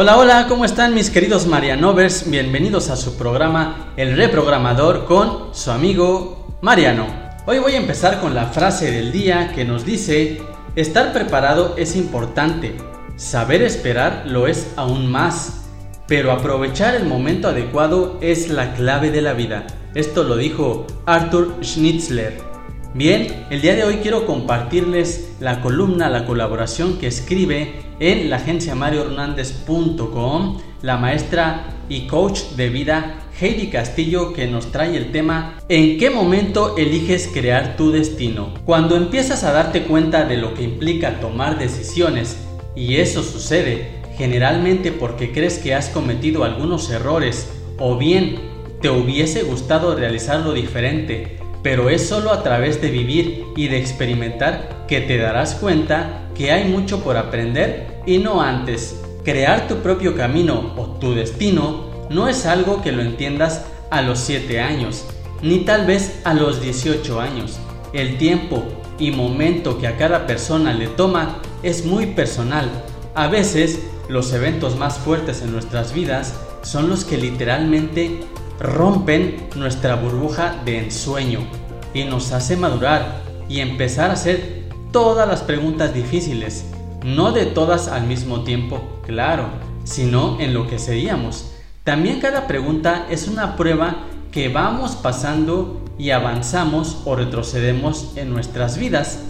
Hola, hola, ¿cómo están mis queridos Marianovers? Bienvenidos a su programa El Reprogramador con su amigo Mariano. Hoy voy a empezar con la frase del día que nos dice, estar preparado es importante, saber esperar lo es aún más, pero aprovechar el momento adecuado es la clave de la vida. Esto lo dijo Arthur Schnitzler. Bien, el día de hoy quiero compartirles la columna, la colaboración que escribe en la agencia mariohernandez.com la maestra y coach de vida Heidi Castillo que nos trae el tema ¿En qué momento eliges crear tu destino? Cuando empiezas a darte cuenta de lo que implica tomar decisiones y eso sucede generalmente porque crees que has cometido algunos errores o bien te hubiese gustado realizarlo diferente pero es solo a través de vivir y de experimentar que te darás cuenta que hay mucho por aprender y no antes. Crear tu propio camino o tu destino no es algo que lo entiendas a los 7 años, ni tal vez a los 18 años. El tiempo y momento que a cada persona le toma es muy personal. A veces, los eventos más fuertes en nuestras vidas son los que literalmente rompen nuestra burbuja de ensueño y nos hace madurar y empezar a hacer todas las preguntas difíciles, no de todas al mismo tiempo, claro, sino en lo que seríamos. También cada pregunta es una prueba que vamos pasando y avanzamos o retrocedemos en nuestras vidas.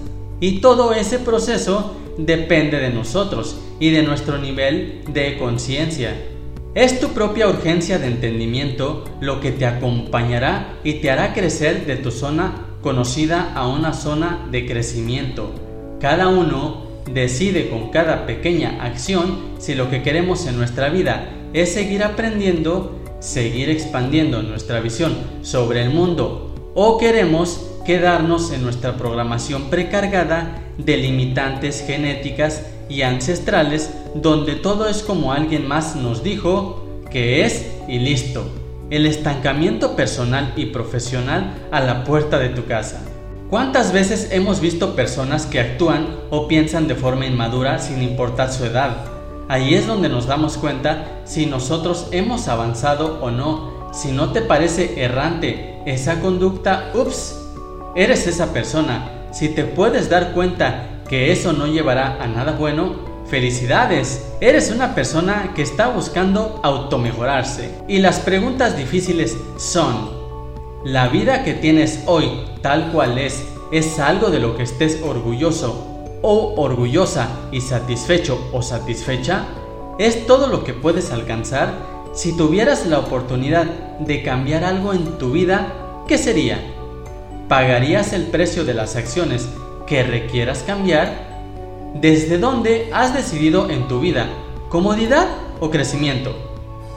Y todo ese proceso depende de nosotros y de nuestro nivel de conciencia. Es tu propia urgencia de entendimiento lo que te acompañará y te hará crecer de tu zona conocida a una zona de crecimiento. Cada uno decide con cada pequeña acción si lo que queremos en nuestra vida es seguir aprendiendo, seguir expandiendo nuestra visión sobre el mundo o queremos quedarnos en nuestra programación precargada de limitantes genéticas y ancestrales donde todo es como alguien más nos dijo que es y listo. El estancamiento personal y profesional a la puerta de tu casa. ¿Cuántas veces hemos visto personas que actúan o piensan de forma inmadura sin importar su edad? Ahí es donde nos damos cuenta si nosotros hemos avanzado o no. Si no te parece errante esa conducta, ups, eres esa persona. Si te puedes dar cuenta que eso no llevará a nada bueno, felicidades, eres una persona que está buscando automejorarse. Y las preguntas difíciles son, ¿la vida que tienes hoy tal cual es es algo de lo que estés orgulloso o orgullosa y satisfecho o satisfecha? ¿Es todo lo que puedes alcanzar? Si tuvieras la oportunidad de cambiar algo en tu vida, ¿qué sería? ¿Pagarías el precio de las acciones que requieras cambiar? ¿Desde dónde has decidido en tu vida? ¿Comodidad o crecimiento?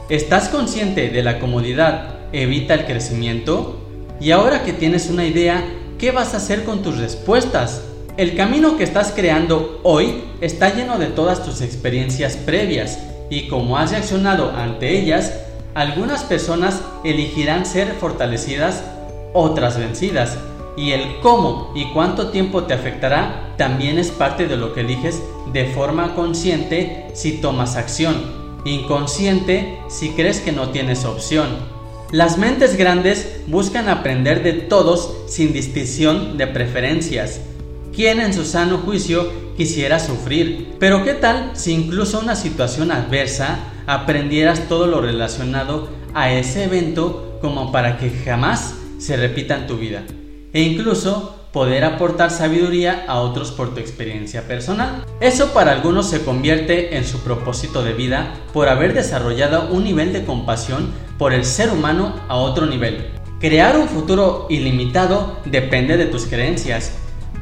¿Estás consciente de la comodidad evita el crecimiento? Y ahora que tienes una idea, ¿qué vas a hacer con tus respuestas? El camino que estás creando hoy está lleno de todas tus experiencias previas y como has reaccionado ante ellas, algunas personas elegirán ser fortalecidas, otras vencidas y el cómo y cuánto tiempo te afectará también es parte de lo que eliges de forma consciente si tomas acción, inconsciente si crees que no tienes opción. Las mentes grandes buscan aprender de todos sin distinción de preferencias. ¿Quién en su sano juicio quisiera sufrir? Pero ¿qué tal si incluso una situación adversa aprendieras todo lo relacionado a ese evento como para que jamás se repita en tu vida? e incluso poder aportar sabiduría a otros por tu experiencia personal. Eso para algunos se convierte en su propósito de vida por haber desarrollado un nivel de compasión por el ser humano a otro nivel. Crear un futuro ilimitado depende de tus creencias.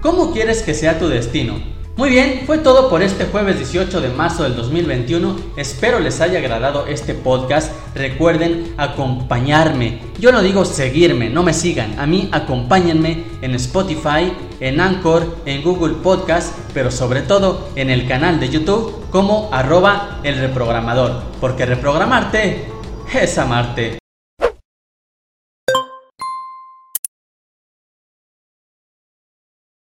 ¿Cómo quieres que sea tu destino? Muy bien, fue todo por este jueves 18 de marzo del 2021. Espero les haya agradado este podcast. Recuerden acompañarme. Yo no digo seguirme, no me sigan. A mí acompáñenme en Spotify, en Anchor, en Google Podcast, pero sobre todo en el canal de YouTube como arroba el reprogramador. Porque reprogramarte es amarte.